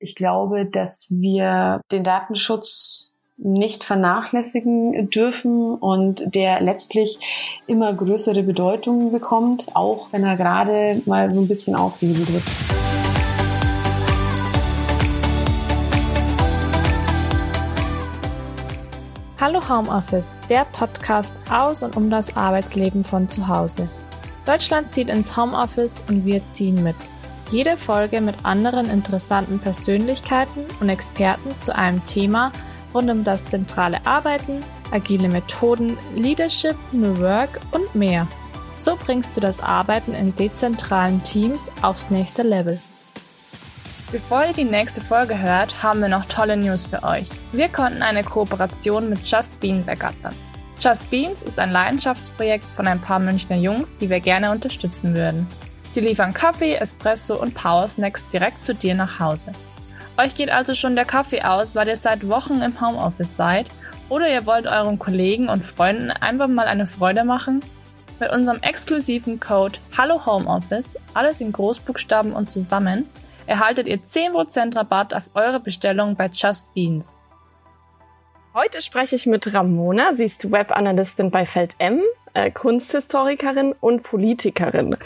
Ich glaube, dass wir den Datenschutz nicht vernachlässigen dürfen und der letztlich immer größere Bedeutung bekommt, auch wenn er gerade mal so ein bisschen ausgehebelt wird. Hallo Homeoffice, der Podcast aus und um das Arbeitsleben von zu Hause. Deutschland zieht ins Homeoffice und wir ziehen mit. Jede Folge mit anderen interessanten Persönlichkeiten und Experten zu einem Thema rund um das zentrale Arbeiten, agile Methoden, Leadership, New Work und mehr. So bringst du das Arbeiten in dezentralen Teams aufs nächste Level. Bevor ihr die nächste Folge hört, haben wir noch tolle News für euch. Wir konnten eine Kooperation mit Just Beans ergattern. Just Beans ist ein Leidenschaftsprojekt von ein paar Münchner Jungs, die wir gerne unterstützen würden. Sie liefern Kaffee, Espresso und Power Snacks direkt zu dir nach Hause. Euch geht also schon der Kaffee aus, weil ihr seit Wochen im Homeoffice seid oder ihr wollt euren Kollegen und Freunden einfach mal eine Freude machen? Mit unserem exklusiven Code Hallo Homeoffice, alles in Großbuchstaben und zusammen, erhaltet ihr 10% Rabatt auf eure Bestellung bei Just Beans. Heute spreche ich mit Ramona. Sie ist Webanalystin bei FeldM, äh, Kunsthistorikerin und Politikerin.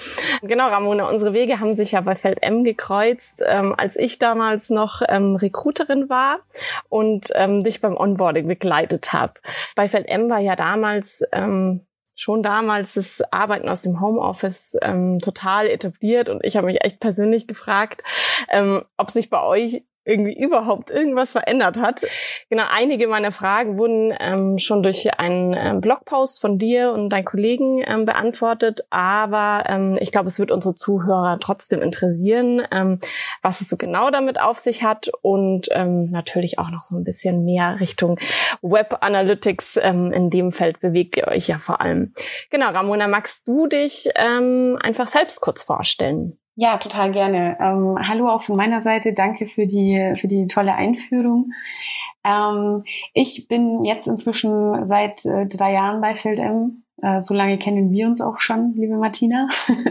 Genau, Ramona, unsere Wege haben sich ja bei FeldM gekreuzt, ähm, als ich damals noch ähm, Recruiterin war und ähm, dich beim Onboarding begleitet habe. Bei FeldM war ja damals ähm, schon damals das Arbeiten aus dem Homeoffice ähm, total etabliert und ich habe mich echt persönlich gefragt, ähm, ob sich bei euch irgendwie überhaupt irgendwas verändert hat. Genau, einige meiner Fragen wurden ähm, schon durch einen ähm, Blogpost von dir und deinen Kollegen ähm, beantwortet, aber ähm, ich glaube, es wird unsere Zuhörer trotzdem interessieren, ähm, was es so genau damit auf sich hat und ähm, natürlich auch noch so ein bisschen mehr Richtung Web Analytics. Ähm, in dem Feld bewegt ihr euch ja vor allem. Genau, Ramona, magst du dich ähm, einfach selbst kurz vorstellen? Ja, total gerne. Ähm, hallo auch von meiner Seite. Danke für die, für die tolle Einführung. Ähm, ich bin jetzt inzwischen seit äh, drei Jahren bei FieldM. Äh, so lange kennen wir uns auch schon, liebe Martina.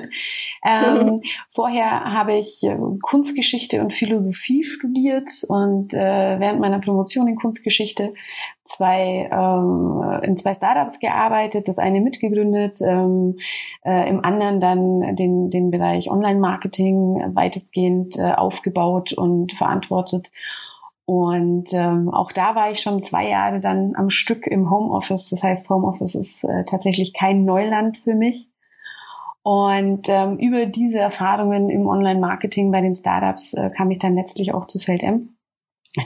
ähm, vorher habe ich äh, Kunstgeschichte und Philosophie studiert und äh, während meiner Promotion in Kunstgeschichte zwei ähm, in zwei Startups gearbeitet, das eine mitgegründet, ähm, äh, im anderen dann den den Bereich Online-Marketing weitestgehend äh, aufgebaut und verantwortet. Und ähm, auch da war ich schon zwei Jahre dann am Stück im Homeoffice. Das heißt, Homeoffice ist äh, tatsächlich kein Neuland für mich. Und ähm, über diese Erfahrungen im Online-Marketing bei den Startups äh, kam ich dann letztlich auch zu FeldM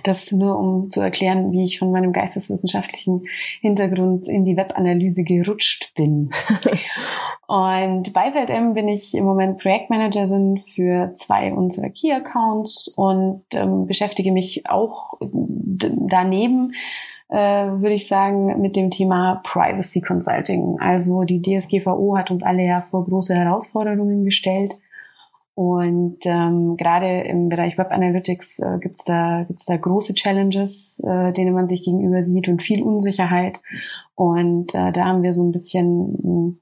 das nur um zu erklären, wie ich von meinem geisteswissenschaftlichen Hintergrund in die Webanalyse gerutscht bin. und bei FeldM bin ich im Moment Projektmanagerin für zwei unserer Key-Accounts und ähm, beschäftige mich auch daneben, äh, würde ich sagen, mit dem Thema Privacy Consulting. Also die DSGVO hat uns alle ja vor große Herausforderungen gestellt. Und ähm, gerade im Bereich Web Analytics äh, gibt's da, gibt's da große Challenges, äh, denen man sich gegenüber sieht und viel Unsicherheit. Und äh, da haben wir so ein bisschen hm,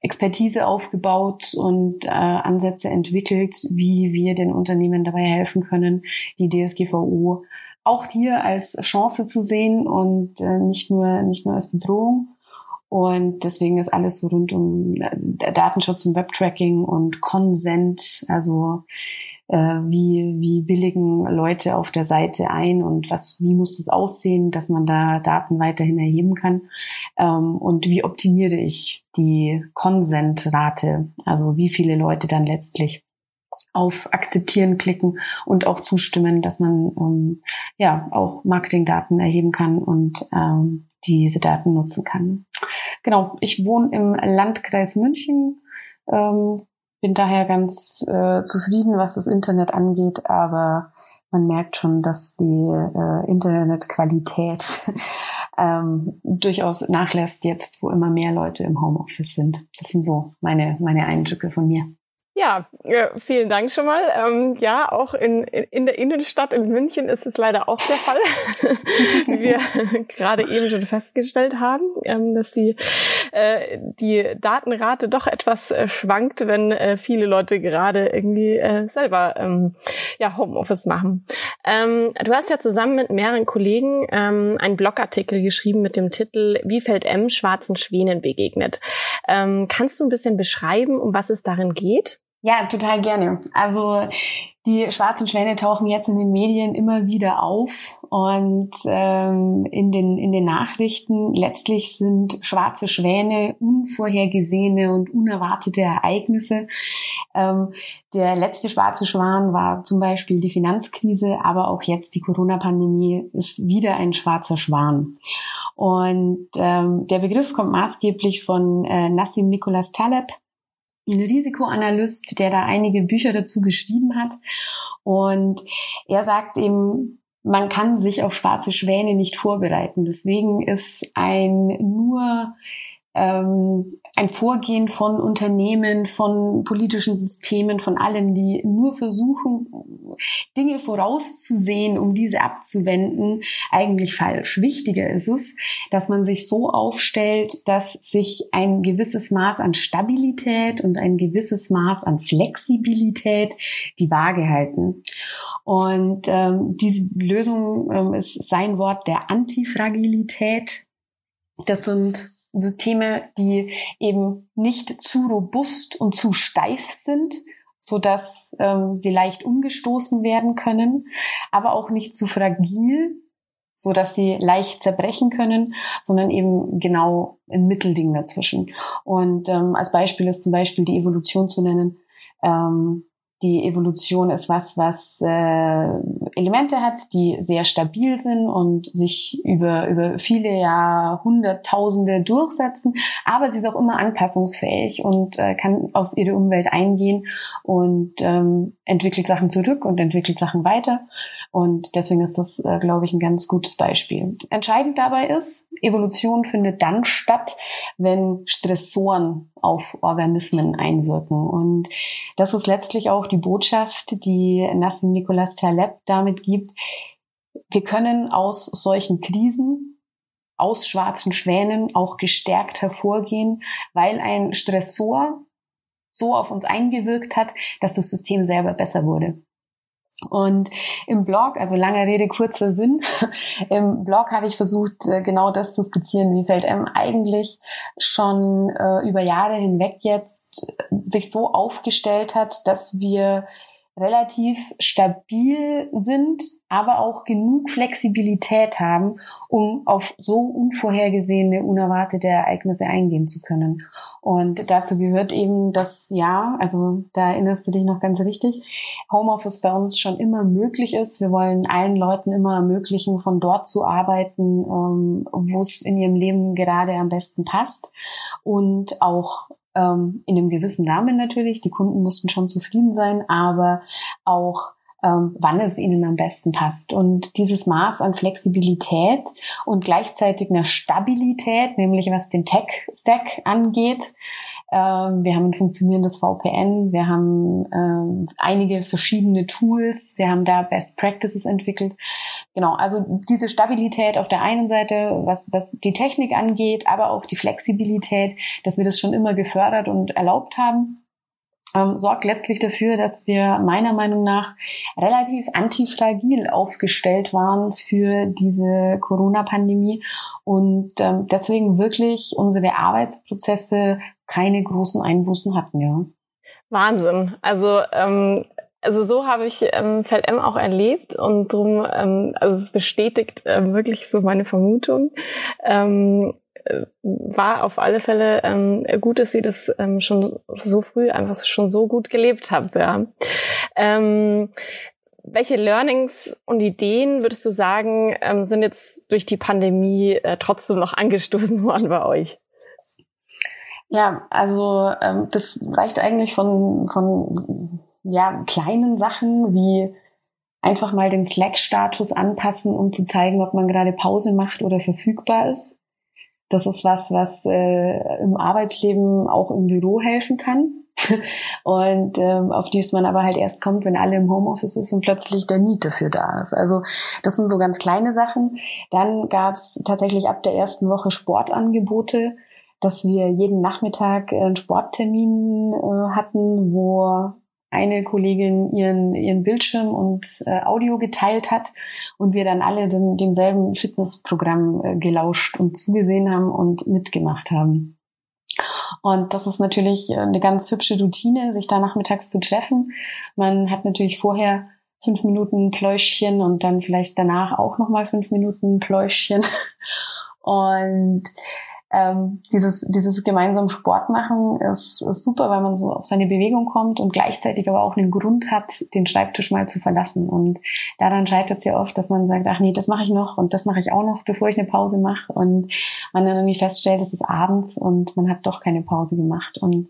Expertise aufgebaut und äh, Ansätze entwickelt, wie wir den Unternehmen dabei helfen können, die DSGVO auch hier als Chance zu sehen und äh, nicht nur nicht nur als Bedrohung. Und deswegen ist alles so rund um äh, Datenschutz und Webtracking und Consent, also äh, wie, wie willigen Leute auf der Seite ein und was, wie muss das aussehen, dass man da Daten weiterhin erheben kann ähm, und wie optimiere ich die Consent-Rate, also wie viele Leute dann letztlich auf Akzeptieren klicken und auch zustimmen, dass man ähm, ja auch Marketingdaten erheben kann und ähm, diese Daten nutzen kann. Genau, ich wohne im Landkreis München, ähm, bin daher ganz äh, zufrieden, was das Internet angeht, aber man merkt schon, dass die äh, Internetqualität ähm, durchaus nachlässt jetzt, wo immer mehr Leute im Homeoffice sind. Das sind so meine, meine Eindrücke von mir. Ja, vielen Dank schon mal. Ähm, ja, auch in, in der Innenstadt in München ist es leider auch der Fall, wie wir gerade eben schon festgestellt haben, ähm, dass die, äh, die Datenrate doch etwas äh, schwankt, wenn äh, viele Leute gerade irgendwie äh, selber ähm, ja, Homeoffice machen. Ähm, du hast ja zusammen mit mehreren Kollegen ähm, einen Blogartikel geschrieben mit dem Titel Wie fällt M schwarzen Schwänen begegnet. Ähm, kannst du ein bisschen beschreiben, um was es darin geht? Ja, total gerne. Also die schwarzen Schwäne tauchen jetzt in den Medien immer wieder auf und ähm, in, den, in den Nachrichten letztlich sind schwarze Schwäne unvorhergesehene und unerwartete Ereignisse. Ähm, der letzte schwarze Schwan war zum Beispiel die Finanzkrise, aber auch jetzt die Corona-Pandemie ist wieder ein schwarzer Schwan. Und ähm, der Begriff kommt maßgeblich von äh, Nassim Nicholas Taleb, Risikoanalyst, der da einige Bücher dazu geschrieben hat. Und er sagt eben, man kann sich auf schwarze Schwäne nicht vorbereiten. Deswegen ist ein nur ähm, ein Vorgehen von Unternehmen, von politischen Systemen, von allem, die nur versuchen, Dinge vorauszusehen, um diese abzuwenden, eigentlich falsch. Wichtiger ist es, dass man sich so aufstellt, dass sich ein gewisses Maß an Stabilität und ein gewisses Maß an Flexibilität die Waage halten. Und ähm, diese Lösung ähm, ist sein Wort der Antifragilität. Das sind Systeme, die eben nicht zu robust und zu steif sind, so dass ähm, sie leicht umgestoßen werden können, aber auch nicht zu fragil, so dass sie leicht zerbrechen können, sondern eben genau ein Mittelding dazwischen. Und ähm, als Beispiel ist zum Beispiel die Evolution zu nennen. Ähm, die Evolution ist was, was äh, Elemente hat, die sehr stabil sind und sich über, über viele Jahrhunderttausende durchsetzen. Aber sie ist auch immer anpassungsfähig und äh, kann auf ihre Umwelt eingehen und ähm, entwickelt Sachen zurück und entwickelt Sachen weiter. Und deswegen ist das, äh, glaube ich, ein ganz gutes Beispiel. Entscheidend dabei ist, Evolution findet dann statt, wenn Stressoren auf Organismen einwirken. Und das ist letztlich auch die Botschaft, die Nassim Nicholas Taleb damit gibt. Wir können aus solchen Krisen, aus schwarzen Schwänen auch gestärkt hervorgehen, weil ein Stressor so auf uns eingewirkt hat, dass das System selber besser wurde. Und im Blog, also lange Rede, kurzer Sinn, im Blog habe ich versucht, äh, genau das zu skizzieren, wie FeldM eigentlich schon äh, über Jahre hinweg jetzt äh, sich so aufgestellt hat, dass wir relativ stabil sind, aber auch genug Flexibilität haben, um auf so unvorhergesehene, unerwartete Ereignisse eingehen zu können. Und dazu gehört eben das Ja, also da erinnerst du dich noch ganz richtig, Homeoffice bei uns schon immer möglich ist. Wir wollen allen Leuten immer ermöglichen, von dort zu arbeiten, ähm, wo es in ihrem Leben gerade am besten passt und auch ähm, in einem gewissen Rahmen natürlich. Die Kunden müssten schon zufrieden sein, aber auch ähm, wann es ihnen am besten passt. Und dieses Maß an Flexibilität und gleichzeitig einer Stabilität, nämlich was den Tech-Stack angeht, ähm, wir haben ein funktionierendes VPN, wir haben ähm, einige verschiedene Tools, wir haben da Best Practices entwickelt. Genau, also diese Stabilität auf der einen Seite, was, was die Technik angeht, aber auch die Flexibilität, dass wir das schon immer gefördert und erlaubt haben ähm, sorgt letztlich dafür, dass wir meiner Meinung nach relativ antifragil aufgestellt waren für diese Corona-Pandemie und ähm, deswegen wirklich unsere Arbeitsprozesse keine großen Einbußen hatten, ja. Wahnsinn. Also ähm, also so habe ich ähm, FeldM auch erlebt und drum, ähm, also es bestätigt ähm, wirklich so meine Vermutung. Ähm, äh, war auf alle Fälle ähm, gut, dass sie das ähm, schon so früh einfach schon so gut gelebt habt. Ja. Ähm, welche Learnings und Ideen würdest du sagen, ähm, sind jetzt durch die Pandemie äh, trotzdem noch angestoßen worden bei euch? Ja, also ähm, das reicht eigentlich von, von ja, kleinen Sachen wie einfach mal den Slack-Status anpassen, um zu zeigen, ob man gerade Pause macht oder verfügbar ist. Das ist was, was äh, im Arbeitsleben auch im Büro helfen kann. und ähm, auf die man aber halt erst kommt, wenn alle im Homeoffice ist und plötzlich der Need dafür da ist. Also das sind so ganz kleine Sachen. Dann gab es tatsächlich ab der ersten Woche Sportangebote, dass wir jeden Nachmittag einen Sporttermin äh, hatten, wo eine Kollegin ihren, ihren Bildschirm und äh, Audio geteilt hat und wir dann alle dem, demselben Fitnessprogramm äh, gelauscht und zugesehen haben und mitgemacht haben. Und das ist natürlich äh, eine ganz hübsche Routine, sich da nachmittags zu treffen. Man hat natürlich vorher fünf Minuten Pläuschchen und dann vielleicht danach auch nochmal fünf Minuten Pläuschchen. Und ähm, dieses, dieses gemeinsam Sport machen ist, ist super, weil man so auf seine Bewegung kommt und gleichzeitig aber auch einen Grund hat, den Schreibtisch mal zu verlassen. Und daran scheitert es ja oft, dass man sagt, ach nee, das mache ich noch und das mache ich auch noch, bevor ich eine Pause mache. Und man dann irgendwie feststellt, es ist abends und man hat doch keine Pause gemacht. Und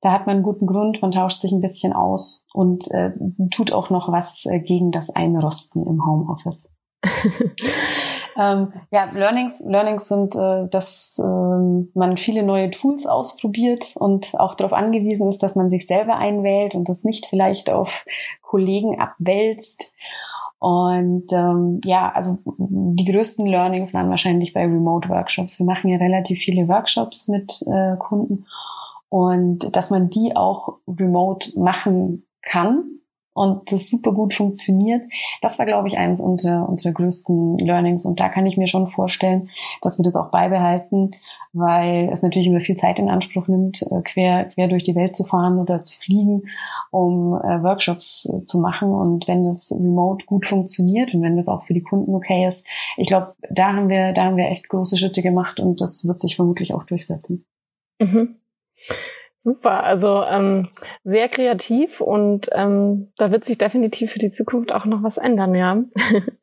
da hat man einen guten Grund, man tauscht sich ein bisschen aus und äh, tut auch noch was äh, gegen das Einrosten im Homeoffice. ähm, ja, Learnings, Learnings sind, äh, dass ähm, man viele neue Tools ausprobiert und auch darauf angewiesen ist, dass man sich selber einwählt und das nicht vielleicht auf Kollegen abwälzt. Und ähm, ja, also die größten Learnings waren wahrscheinlich bei Remote Workshops. Wir machen ja relativ viele Workshops mit äh, Kunden und dass man die auch remote machen kann und das super gut funktioniert. Das war, glaube ich, eines unserer, unserer größten Learnings. Und da kann ich mir schon vorstellen, dass wir das auch beibehalten, weil es natürlich immer viel Zeit in Anspruch nimmt, äh, quer, quer durch die Welt zu fahren oder zu fliegen, um äh, Workshops äh, zu machen. Und wenn das remote gut funktioniert und wenn das auch für die Kunden okay ist, ich glaube, da haben wir, da haben wir echt große Schritte gemacht und das wird sich vermutlich auch durchsetzen. Mhm. Super, also ähm, sehr kreativ und ähm, da wird sich definitiv für die Zukunft auch noch was ändern, ja.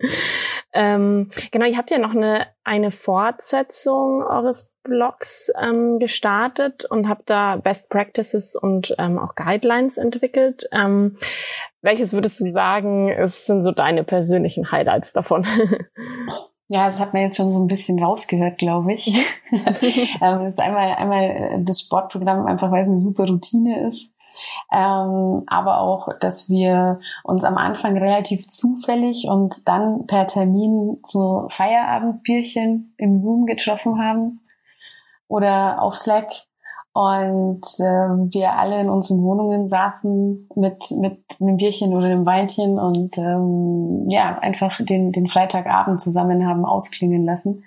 ähm, genau, ihr habt ja noch eine, eine Fortsetzung eures Blogs ähm, gestartet und habt da Best Practices und ähm, auch Guidelines entwickelt. Ähm, welches würdest du sagen, ist, sind so deine persönlichen Highlights davon? Ja, das hat man jetzt schon so ein bisschen rausgehört, glaube ich. ähm, das ist einmal, einmal äh, das Sportprogramm, einfach weil es eine super Routine ist. Ähm, aber auch, dass wir uns am Anfang relativ zufällig und dann per Termin zu Feierabendbierchen im Zoom getroffen haben oder auf Slack und äh, wir alle in unseren Wohnungen saßen mit, mit einem Bierchen oder einem Weinchen und ähm, ja, einfach den, den Freitagabend zusammen haben ausklingen lassen.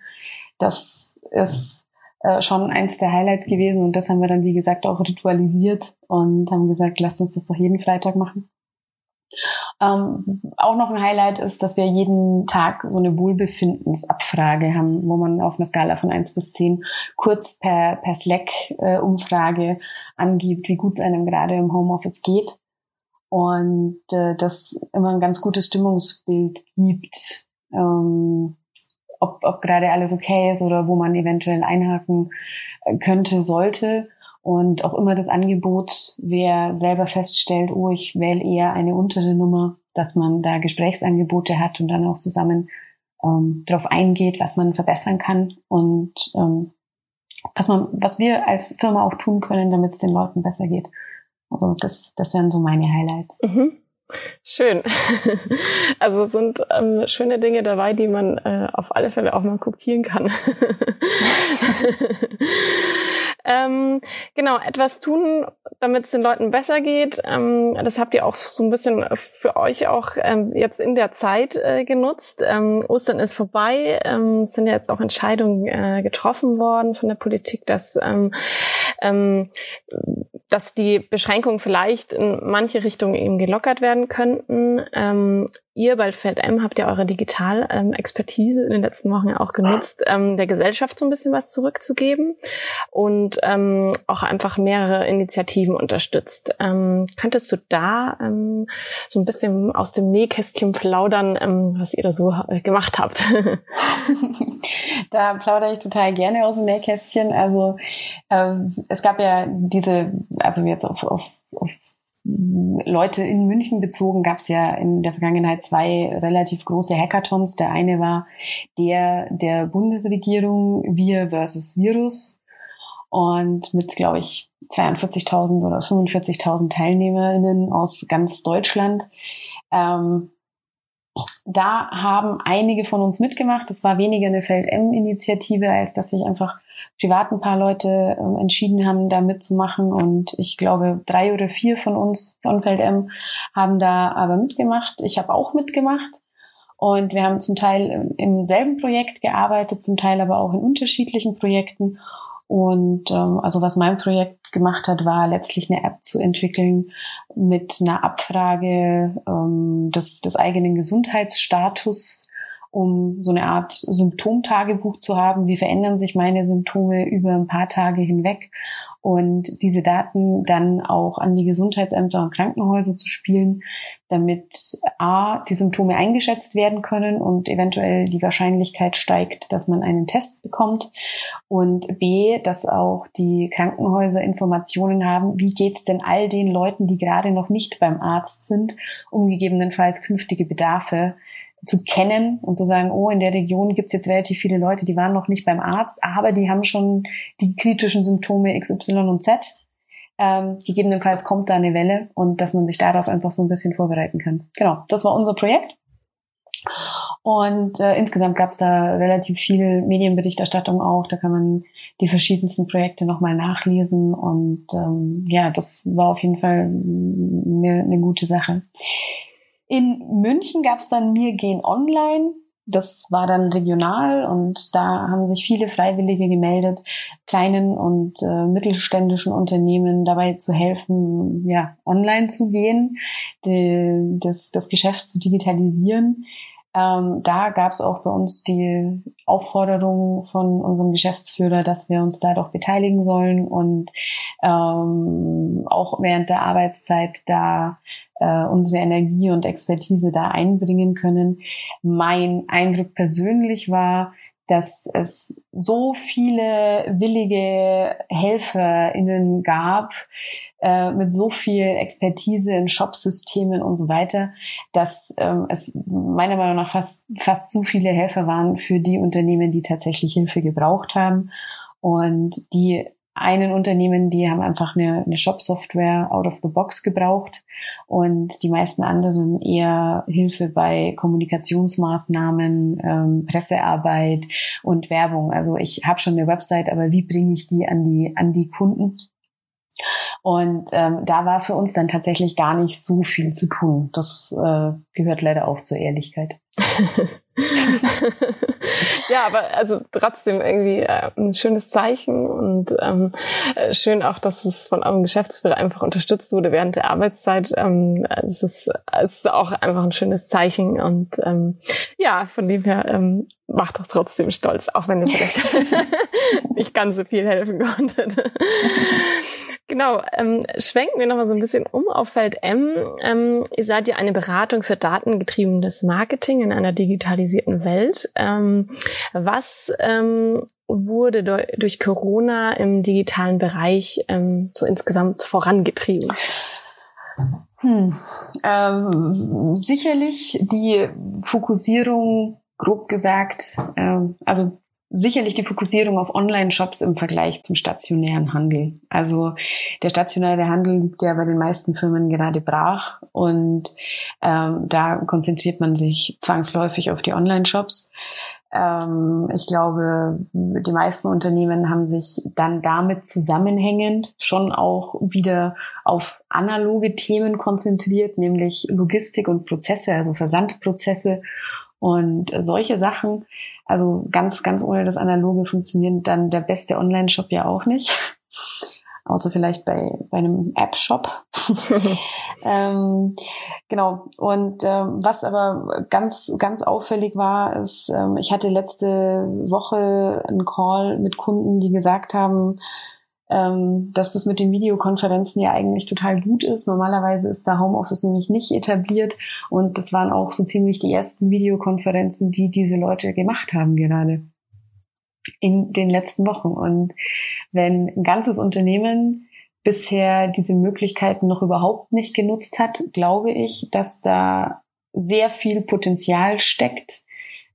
Das ist äh, schon eins der Highlights gewesen und das haben wir dann, wie gesagt, auch ritualisiert und haben gesagt, lasst uns das doch jeden Freitag machen. Ähm, auch noch ein Highlight ist, dass wir jeden Tag so eine Wohlbefindensabfrage haben, wo man auf einer Skala von eins bis zehn kurz per, per Slack-Umfrage äh, angibt, wie gut es einem gerade im Homeoffice geht. Und äh, das immer ein ganz gutes Stimmungsbild gibt, ähm, ob, ob gerade alles okay ist oder wo man eventuell einhaken äh, könnte, sollte. Und auch immer das Angebot, wer selber feststellt, oh, ich wähle eher eine untere Nummer, dass man da Gesprächsangebote hat und dann auch zusammen ähm, darauf eingeht, was man verbessern kann und ähm, was man, was wir als Firma auch tun können, damit es den Leuten besser geht. Also das, das wären so meine Highlights. Mhm. Schön. Also sind ähm, schöne Dinge dabei, die man äh, auf alle Fälle auch mal kopieren kann. ähm, genau, etwas tun, damit es den Leuten besser geht. Ähm, das habt ihr auch so ein bisschen für euch auch ähm, jetzt in der Zeit äh, genutzt. Ähm, Ostern ist vorbei. Ähm, es sind ja jetzt auch Entscheidungen äh, getroffen worden von der Politik, dass ähm, dass die Beschränkungen vielleicht in manche Richtungen eben gelockert werden könnten. Ähm, ihr bei FedM habt ja eure Digital-Expertise in den letzten Wochen ja auch genutzt, ähm, der Gesellschaft so ein bisschen was zurückzugeben und ähm, auch einfach mehrere Initiativen unterstützt. Ähm, könntest du da ähm, so ein bisschen aus dem Nähkästchen plaudern, ähm, was ihr da so äh, gemacht habt? da plaudere ich total gerne aus dem Nähkästchen. Also ähm, es gab ja diese, also jetzt auf, auf, auf Leute in München bezogen gab es ja in der Vergangenheit zwei relativ große Hackathons. Der eine war der der Bundesregierung Wir versus Virus und mit, glaube ich, 42.000 oder 45.000 TeilnehmerInnen aus ganz Deutschland. Ähm, da haben einige von uns mitgemacht. Das war weniger eine Feld-M-Initiative, als dass sich einfach privat ein paar Leute äh, entschieden haben, da mitzumachen. Und ich glaube, drei oder vier von uns von Feld-M haben da aber mitgemacht. Ich habe auch mitgemacht. Und wir haben zum Teil im selben Projekt gearbeitet, zum Teil aber auch in unterschiedlichen Projekten. Und ähm, also was mein Projekt gemacht hat, war letztlich eine App zu entwickeln mit einer Abfrage ähm, des, des eigenen Gesundheitsstatus um so eine Art Symptomtagebuch zu haben. Wie verändern sich meine Symptome über ein paar Tage hinweg? Und diese Daten dann auch an die Gesundheitsämter und Krankenhäuser zu spielen, damit A, die Symptome eingeschätzt werden können und eventuell die Wahrscheinlichkeit steigt, dass man einen Test bekommt. Und B, dass auch die Krankenhäuser Informationen haben, wie geht's denn all den Leuten, die gerade noch nicht beim Arzt sind, um gegebenenfalls künftige Bedarfe zu kennen und zu sagen, oh, in der Region gibt's jetzt relativ viele Leute, die waren noch nicht beim Arzt, aber die haben schon die kritischen Symptome X, Y und Z. Ähm, gegebenenfalls kommt da eine Welle und dass man sich darauf einfach so ein bisschen vorbereiten kann. Genau, das war unser Projekt. Und äh, insgesamt gab's da relativ viel Medienberichterstattung auch. Da kann man die verschiedensten Projekte nochmal nachlesen. Und ähm, ja, das war auf jeden Fall eine, eine gute Sache. In München gab es dann Mir gehen online. Das war dann regional und da haben sich viele Freiwillige gemeldet, kleinen und äh, mittelständischen Unternehmen dabei zu helfen, ja, online zu gehen, die, das, das Geschäft zu digitalisieren. Ähm, da gab es auch bei uns die Aufforderung von unserem Geschäftsführer, dass wir uns da doch beteiligen sollen und ähm, auch während der Arbeitszeit da äh, unsere Energie und Expertise da einbringen können. Mein Eindruck persönlich war, dass es so viele willige HelferInnen gab, äh, mit so viel Expertise in Shopsystemen und so weiter, dass ähm, es meiner Meinung nach fast, fast zu viele Helfer waren für die Unternehmen, die tatsächlich Hilfe gebraucht haben. Und die einen Unternehmen, die haben einfach eine, eine Shop-Software out of the box gebraucht und die meisten anderen eher Hilfe bei Kommunikationsmaßnahmen, ähm, Pressearbeit und Werbung. Also ich habe schon eine Website, aber wie bringe ich die an die an die Kunden? Und ähm, da war für uns dann tatsächlich gar nicht so viel zu tun. Das äh, gehört leider auch zur Ehrlichkeit. ja, aber also trotzdem irgendwie äh, ein schönes Zeichen und ähm, äh, schön auch, dass es von eurem Geschäftsführer einfach unterstützt wurde während der Arbeitszeit. Ähm, es, ist, es ist auch einfach ein schönes Zeichen und ähm, ja, von dem her ähm, macht das trotzdem stolz, auch wenn ihr vielleicht nicht ganz so viel helfen konntet. Genau, ähm, schwenken wir nochmal so ein bisschen um auf Feld M. Ähm, ihr seid ja eine Beratung für datengetriebenes Marketing in einer digitalisierten Welt. Ähm, was ähm, wurde durch Corona im digitalen Bereich ähm, so insgesamt vorangetrieben? Hm, ähm, sicherlich die Fokussierung, grob gesagt, ähm, also sicherlich die Fokussierung auf Online-Shops im Vergleich zum stationären Handel. Also der stationäre Handel liegt ja bei den meisten Firmen gerade brach und ähm, da konzentriert man sich zwangsläufig auf die Online-Shops. Ähm, ich glaube, die meisten Unternehmen haben sich dann damit zusammenhängend schon auch wieder auf analoge Themen konzentriert, nämlich Logistik und Prozesse, also Versandprozesse und solche Sachen. Also ganz, ganz ohne das Analoge funktioniert dann der beste Online-Shop ja auch nicht. Außer vielleicht bei, bei einem App-Shop. ähm, genau. Und ähm, was aber ganz, ganz auffällig war, ist, ähm, ich hatte letzte Woche einen Call mit Kunden, die gesagt haben, ähm, dass das mit den Videokonferenzen ja eigentlich total gut ist. Normalerweise ist da Homeoffice nämlich nicht etabliert und das waren auch so ziemlich die ersten Videokonferenzen, die diese Leute gemacht haben gerade in den letzten Wochen. Und wenn ein ganzes Unternehmen bisher diese Möglichkeiten noch überhaupt nicht genutzt hat, glaube ich, dass da sehr viel Potenzial steckt,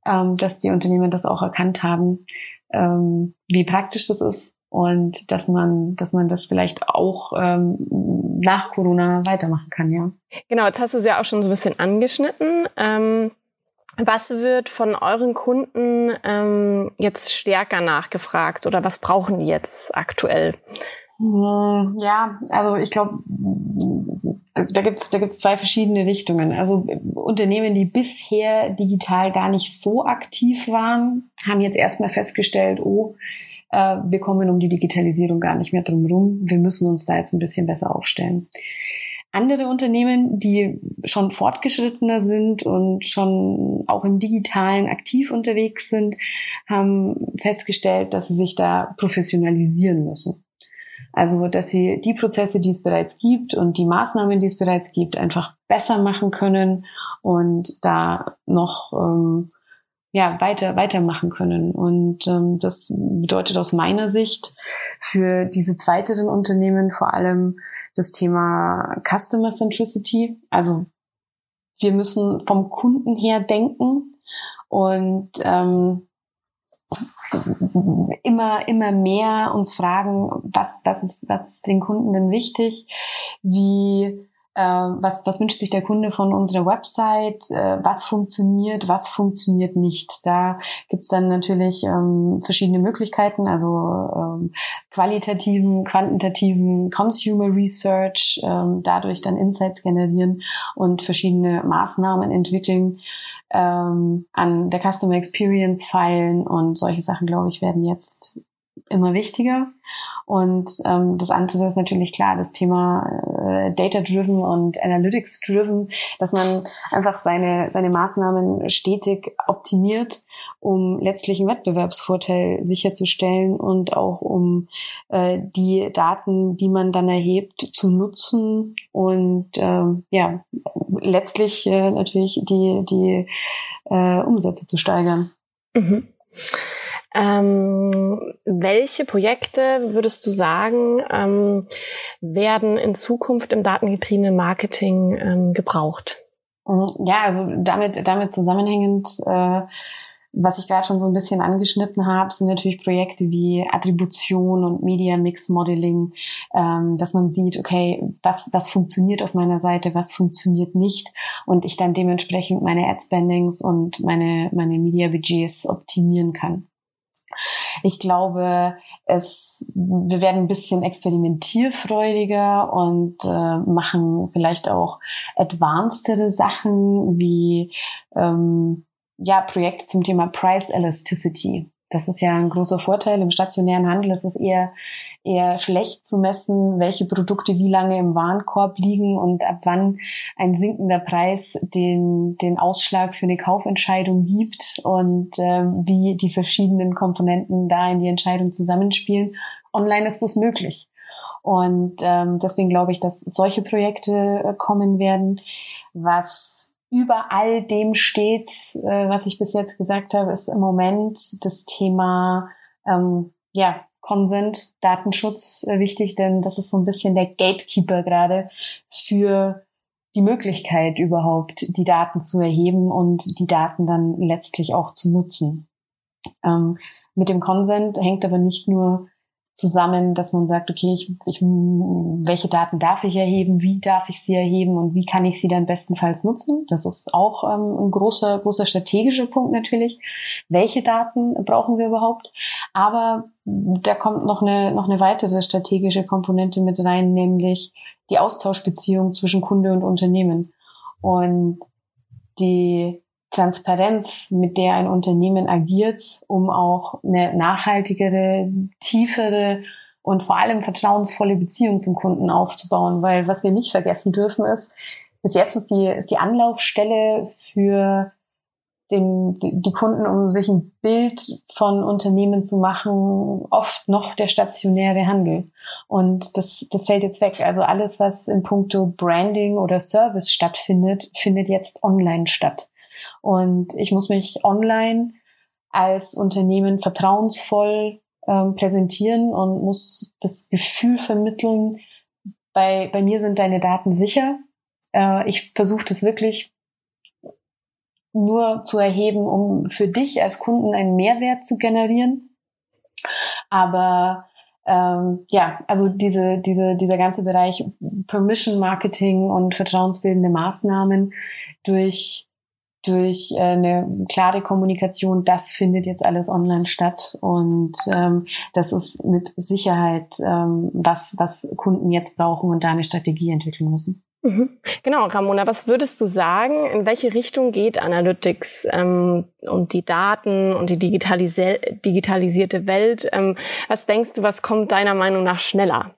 ähm, dass die Unternehmen das auch erkannt haben, ähm, wie praktisch das ist und dass man, dass man das vielleicht auch ähm, nach Corona weitermachen kann, ja. Genau, jetzt hast du es ja auch schon so ein bisschen angeschnitten. Ähm, Was wird von euren Kunden ähm, jetzt stärker nachgefragt oder was brauchen die jetzt aktuell? Hm, ja, also ich glaube, da gibt's da gibt's zwei verschiedene Richtungen. Also Unternehmen, die bisher digital gar nicht so aktiv waren, haben jetzt erstmal festgestellt, oh, wir kommen um die Digitalisierung gar nicht mehr drum rum. Wir müssen uns da jetzt ein bisschen besser aufstellen. Andere Unternehmen, die schon fortgeschrittener sind und schon auch im digitalen aktiv unterwegs sind, haben festgestellt, dass sie sich da professionalisieren müssen. Also, dass sie die Prozesse, die es bereits gibt und die Maßnahmen, die es bereits gibt, einfach besser machen können und da noch ähm, ja, weiter, weitermachen können. Und ähm, das bedeutet aus meiner Sicht für diese zweiteren Unternehmen vor allem das Thema Customer Centricity. Also wir müssen vom Kunden her denken und ähm, immer, immer mehr uns fragen, was, was ist, was ist den Kunden denn wichtig? Wie was, was wünscht sich der Kunde von unserer Website, äh, was funktioniert, was funktioniert nicht. Da gibt's dann natürlich ähm, verschiedene Möglichkeiten, also ähm, qualitativen, quantitativen Consumer Research, ähm, dadurch dann Insights generieren und verschiedene Maßnahmen entwickeln, ähm, an der Customer Experience feilen und solche Sachen, glaube ich, werden jetzt immer wichtiger. Und ähm, das andere ist natürlich klar, das Thema äh, Data-Driven und Analytics-Driven, dass man einfach seine, seine Maßnahmen stetig optimiert, um letztlich einen Wettbewerbsvorteil sicherzustellen und auch um äh, die Daten, die man dann erhebt, zu nutzen und ähm, ja, letztlich äh, natürlich die, die äh, Umsätze zu steigern. Mhm. Ähm, welche Projekte würdest du sagen, ähm, werden in Zukunft im datengetriebenen Marketing ähm, gebraucht? Mhm. Ja, also damit, damit zusammenhängend, äh, was ich gerade schon so ein bisschen angeschnitten habe, sind natürlich Projekte wie Attribution und Media Mix Modeling, ähm, dass man sieht, okay, was, was funktioniert auf meiner Seite, was funktioniert nicht und ich dann dementsprechend meine Ad Spendings und meine, meine Media Budgets optimieren kann. Ich glaube, es, wir werden ein bisschen experimentierfreudiger und äh, machen vielleicht auch advancedere Sachen wie ähm, ja, Projekte zum Thema Price Elasticity. Das ist ja ein großer Vorteil. Im stationären Handel ist es eher, eher schlecht zu messen, welche Produkte wie lange im Warenkorb liegen und ab wann ein sinkender Preis den, den Ausschlag für eine Kaufentscheidung gibt und äh, wie die verschiedenen Komponenten da in die Entscheidung zusammenspielen. Online ist das möglich. Und ähm, deswegen glaube ich, dass solche Projekte äh, kommen werden. Was über all dem steht, äh, was ich bis jetzt gesagt habe, ist im Moment das Thema ähm, ja, Consent, Datenschutz äh, wichtig, denn das ist so ein bisschen der Gatekeeper gerade für die Möglichkeit überhaupt, die Daten zu erheben und die Daten dann letztlich auch zu nutzen. Ähm, mit dem Consent hängt aber nicht nur zusammen, dass man sagt, okay, ich, ich, welche Daten darf ich erheben, wie darf ich sie erheben und wie kann ich sie dann bestenfalls nutzen? Das ist auch ähm, ein großer, großer strategischer Punkt natürlich. Welche Daten brauchen wir überhaupt? Aber da kommt noch eine, noch eine weitere strategische Komponente mit rein, nämlich die Austauschbeziehung zwischen Kunde und Unternehmen. Und die Transparenz, mit der ein Unternehmen agiert, um auch eine nachhaltigere, tiefere und vor allem vertrauensvolle Beziehung zum Kunden aufzubauen. Weil was wir nicht vergessen dürfen ist, bis jetzt ist die, ist die Anlaufstelle für den, die Kunden, um sich ein Bild von Unternehmen zu machen, oft noch der stationäre Handel. Und das, das fällt jetzt weg. Also alles, was in puncto Branding oder Service stattfindet, findet jetzt online statt. Und ich muss mich online als Unternehmen vertrauensvoll ähm, präsentieren und muss das Gefühl vermitteln, bei, bei mir sind deine Daten sicher. Äh, ich versuche das wirklich nur zu erheben, um für dich als Kunden einen Mehrwert zu generieren. Aber ähm, ja, also diese, diese, dieser ganze Bereich Permission Marketing und vertrauensbildende Maßnahmen durch durch äh, eine klare Kommunikation, das findet jetzt alles online statt und ähm, das ist mit Sicherheit ähm, was, was Kunden jetzt brauchen und da eine Strategie entwickeln müssen. Mhm. Genau, Ramona, was würdest du sagen, in welche Richtung geht Analytics ähm, und die Daten und die digitalisi digitalisierte Welt? Ähm, was denkst du, was kommt deiner Meinung nach schneller?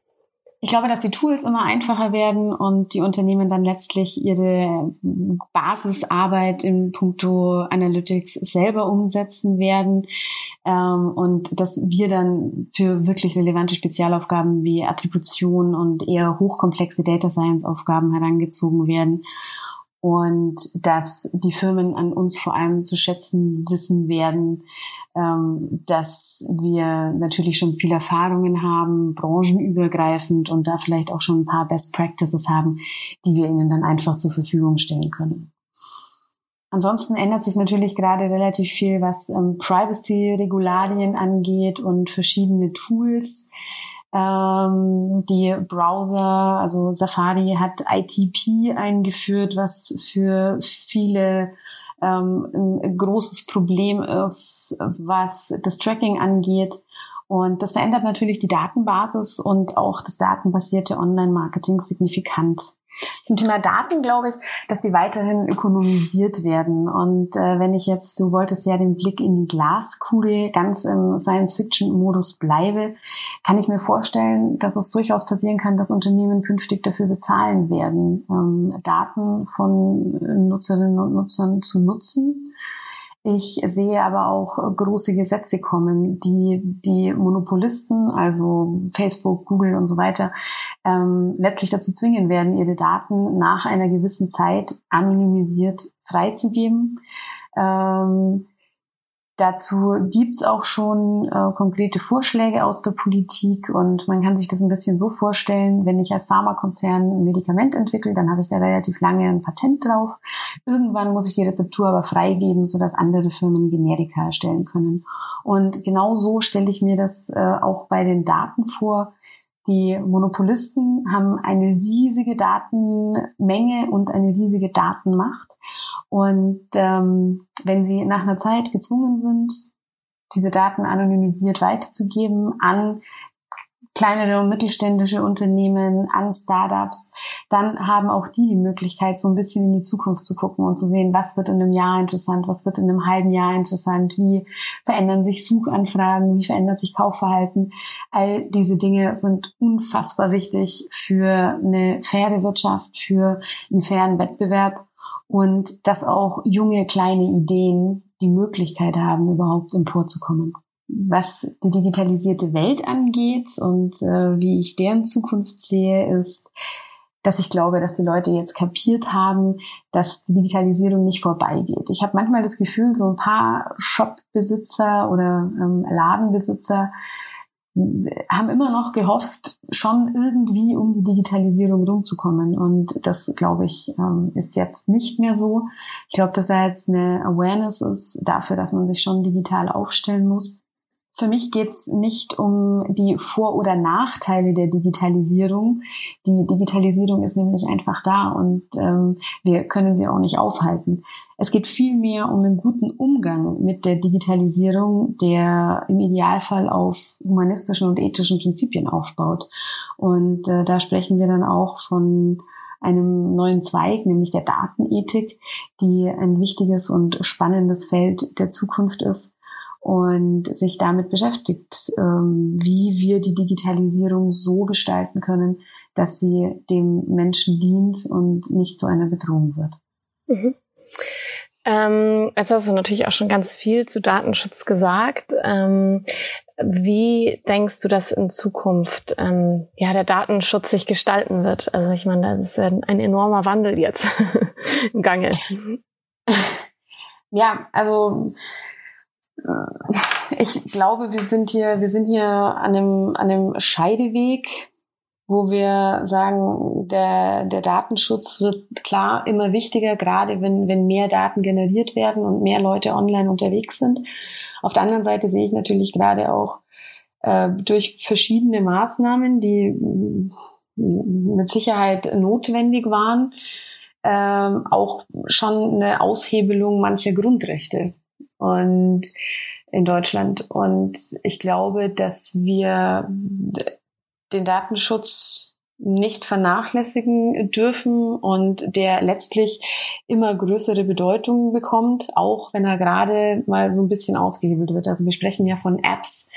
Ich glaube, dass die Tools immer einfacher werden und die Unternehmen dann letztlich ihre Basisarbeit in puncto Analytics selber umsetzen werden. Ähm, und dass wir dann für wirklich relevante Spezialaufgaben wie Attribution und eher hochkomplexe Data Science Aufgaben herangezogen werden und dass die Firmen an uns vor allem zu schätzen wissen werden, ähm, dass wir natürlich schon viel Erfahrungen haben, branchenübergreifend und da vielleicht auch schon ein paar Best Practices haben, die wir ihnen dann einfach zur Verfügung stellen können. Ansonsten ändert sich natürlich gerade relativ viel, was ähm, Privacy-Regularien angeht und verschiedene Tools. Ähm, die Browser, also Safari hat ITP eingeführt, was für viele ähm, ein großes Problem ist, was das Tracking angeht. Und das verändert natürlich die Datenbasis und auch das datenbasierte Online-Marketing signifikant. Zum Thema Daten glaube ich, dass die weiterhin ökonomisiert werden. Und äh, wenn ich jetzt, du wolltest ja den Blick in die Glaskugel ganz im Science-Fiction-Modus bleibe, kann ich mir vorstellen, dass es durchaus passieren kann, dass Unternehmen künftig dafür bezahlen werden, ähm, Daten von Nutzerinnen und Nutzern zu nutzen ich sehe aber auch große Gesetze kommen, die die Monopolisten, also Facebook, Google und so weiter, ähm, letztlich dazu zwingen werden, ihre Daten nach einer gewissen Zeit anonymisiert freizugeben. Ähm, Dazu gibt's auch schon äh, konkrete Vorschläge aus der Politik und man kann sich das ein bisschen so vorstellen, wenn ich als Pharmakonzern ein Medikament entwickle, dann habe ich da relativ lange ein Patent drauf. Irgendwann muss ich die Rezeptur aber freigeben, sodass andere Firmen Generika erstellen können. Und genau so stelle ich mir das äh, auch bei den Daten vor. Die Monopolisten haben eine riesige Datenmenge und eine riesige Datenmacht. Und ähm, wenn sie nach einer Zeit gezwungen sind, diese Daten anonymisiert weiterzugeben an kleinere und mittelständische Unternehmen, an Startups, dann haben auch die die Möglichkeit, so ein bisschen in die Zukunft zu gucken und zu sehen, was wird in einem Jahr interessant, was wird in einem halben Jahr interessant, wie verändern sich Suchanfragen, wie verändert sich Kaufverhalten. All diese Dinge sind unfassbar wichtig für eine faire Wirtschaft, für einen fairen Wettbewerb und dass auch junge, kleine Ideen die Möglichkeit haben, überhaupt emporzukommen. Was die digitalisierte Welt angeht und äh, wie ich deren Zukunft sehe, ist, dass ich glaube, dass die Leute jetzt kapiert haben, dass die Digitalisierung nicht vorbeigeht. Ich habe manchmal das Gefühl, so ein paar Shopbesitzer oder ähm, Ladenbesitzer haben immer noch gehofft, schon irgendwie um die Digitalisierung rumzukommen. Und das, glaube ich, ähm, ist jetzt nicht mehr so. Ich glaube, dass da jetzt eine Awareness ist dafür, dass man sich schon digital aufstellen muss. Für mich geht es nicht um die Vor- oder Nachteile der Digitalisierung. Die Digitalisierung ist nämlich einfach da und ähm, wir können sie auch nicht aufhalten. Es geht vielmehr um einen guten Umgang mit der Digitalisierung, der im Idealfall auf humanistischen und ethischen Prinzipien aufbaut. Und äh, da sprechen wir dann auch von einem neuen Zweig, nämlich der Datenethik, die ein wichtiges und spannendes Feld der Zukunft ist und sich damit beschäftigt, ähm, wie wir die Digitalisierung so gestalten können, dass sie dem Menschen dient und nicht zu einer Bedrohung wird. Mhm. Ähm, jetzt hast du natürlich auch schon ganz viel zu Datenschutz gesagt. Ähm, wie denkst du, dass in Zukunft ähm, ja der Datenschutz sich gestalten wird? Also ich meine, das ist ein, ein enormer Wandel jetzt im Gange. Ja, also ich glaube, wir sind hier, wir sind hier an einem, an einem Scheideweg, wo wir sagen, der, der Datenschutz wird klar immer wichtiger, gerade wenn, wenn mehr Daten generiert werden und mehr Leute online unterwegs sind. Auf der anderen Seite sehe ich natürlich gerade auch äh, durch verschiedene Maßnahmen, die mit Sicherheit notwendig waren, ähm, auch schon eine Aushebelung mancher Grundrechte und in Deutschland. Und ich glaube, dass wir den Datenschutz nicht vernachlässigen dürfen und der letztlich immer größere Bedeutung bekommt, auch wenn er gerade mal so ein bisschen ausgehebelt wird. Also wir sprechen ja von Apps,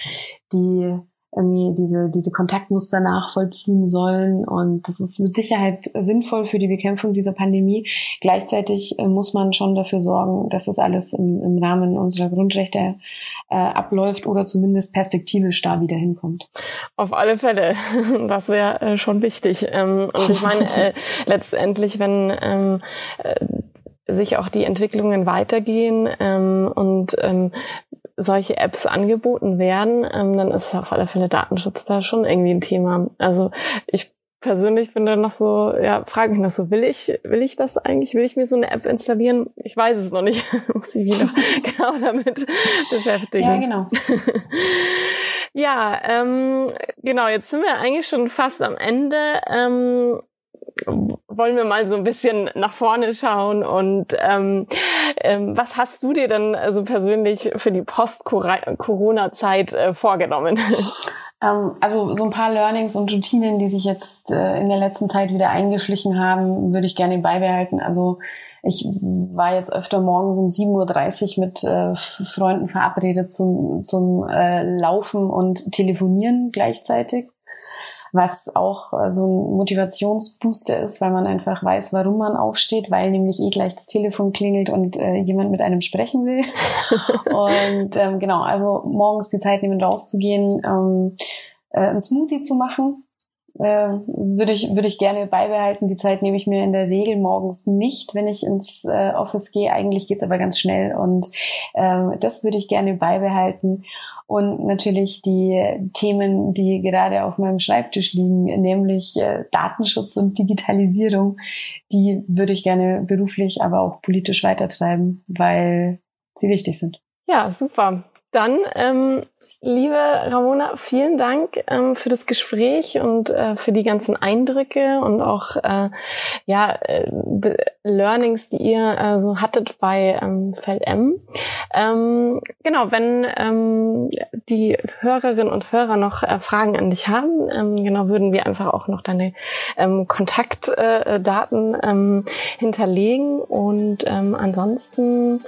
die irgendwie diese, diese Kontaktmuster nachvollziehen sollen. Und das ist mit Sicherheit sinnvoll für die Bekämpfung dieser Pandemie. Gleichzeitig äh, muss man schon dafür sorgen, dass das alles im, im Rahmen unserer Grundrechte äh, abläuft oder zumindest perspektivisch da wieder hinkommt. Auf alle Fälle. Das wäre äh, schon wichtig. Ähm, und ich meine, äh, letztendlich, wenn ähm, äh, sich auch die Entwicklungen weitergehen ähm, und ähm, solche Apps angeboten werden, ähm, dann ist auf alle Fälle Datenschutz da schon irgendwie ein Thema. Also ich persönlich bin da noch so, ja, frage mich noch so, will ich, will ich das eigentlich? Will ich mir so eine App installieren? Ich weiß es noch nicht. Muss ich wieder genau damit beschäftigen. Ja, genau. ja, ähm, genau, jetzt sind wir eigentlich schon fast am Ende. Ähm, wollen wir mal so ein bisschen nach vorne schauen und ähm, ähm, was hast du dir denn also persönlich für die Post-Corona-Zeit äh, vorgenommen? Ähm, also so ein paar Learnings und Routinen, die sich jetzt äh, in der letzten Zeit wieder eingeschlichen haben, würde ich gerne beibehalten. Also ich war jetzt öfter morgens um 7.30 Uhr mit äh, Freunden verabredet zum, zum äh, Laufen und Telefonieren gleichzeitig was auch so ein Motivationsbooster ist, weil man einfach weiß, warum man aufsteht, weil nämlich eh gleich das Telefon klingelt und äh, jemand mit einem sprechen will. und ähm, genau, also morgens die Zeit nehmen, rauszugehen, ähm, äh, ein Smoothie zu machen, äh, würde ich würde ich gerne beibehalten. Die Zeit nehme ich mir in der Regel morgens nicht, wenn ich ins äh, Office gehe. Eigentlich geht's aber ganz schnell und äh, das würde ich gerne beibehalten und natürlich die Themen, die gerade auf meinem Schreibtisch liegen, nämlich äh, Datenschutz und Digitalisierung, die würde ich gerne beruflich, aber auch politisch weitertreiben, weil sie wichtig sind. Ja, super. Dann, ähm, liebe Ramona, vielen Dank ähm, für das Gespräch und äh, für die ganzen Eindrücke und auch äh, ja, äh, Learnings, die ihr äh, so hattet bei ähm, Feld M. Ähm, genau, wenn ähm, die Hörerinnen und Hörer noch äh, Fragen an dich haben, ähm, genau, würden wir einfach auch noch deine ähm, Kontaktdaten äh, ähm, hinterlegen. Und ähm, ansonsten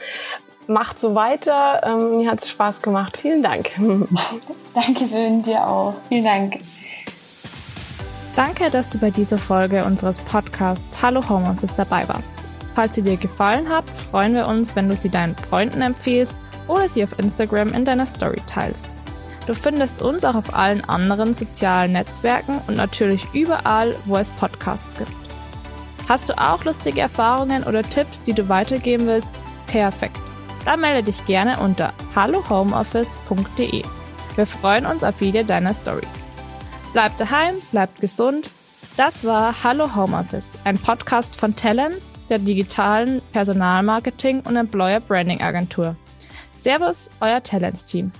macht so weiter. Ähm, mir hat es Spaß gemacht. Vielen Dank. Dankeschön, dir auch. Vielen Dank. Danke, dass du bei dieser Folge unseres Podcasts Hallo Homeoffice dabei warst. Falls sie dir gefallen hat, freuen wir uns, wenn du sie deinen Freunden empfiehlst oder sie auf Instagram in deiner Story teilst. Du findest uns auch auf allen anderen sozialen Netzwerken und natürlich überall, wo es Podcasts gibt. Hast du auch lustige Erfahrungen oder Tipps, die du weitergeben willst? Perfekt. Dann melde dich gerne unter hallohomeoffice.de. Wir freuen uns auf viele deiner Stories. Bleibt daheim, bleibt gesund. Das war Hallo Homeoffice, ein Podcast von Talents, der digitalen Personalmarketing und Employer Branding Agentur. Servus, euer Talents-Team.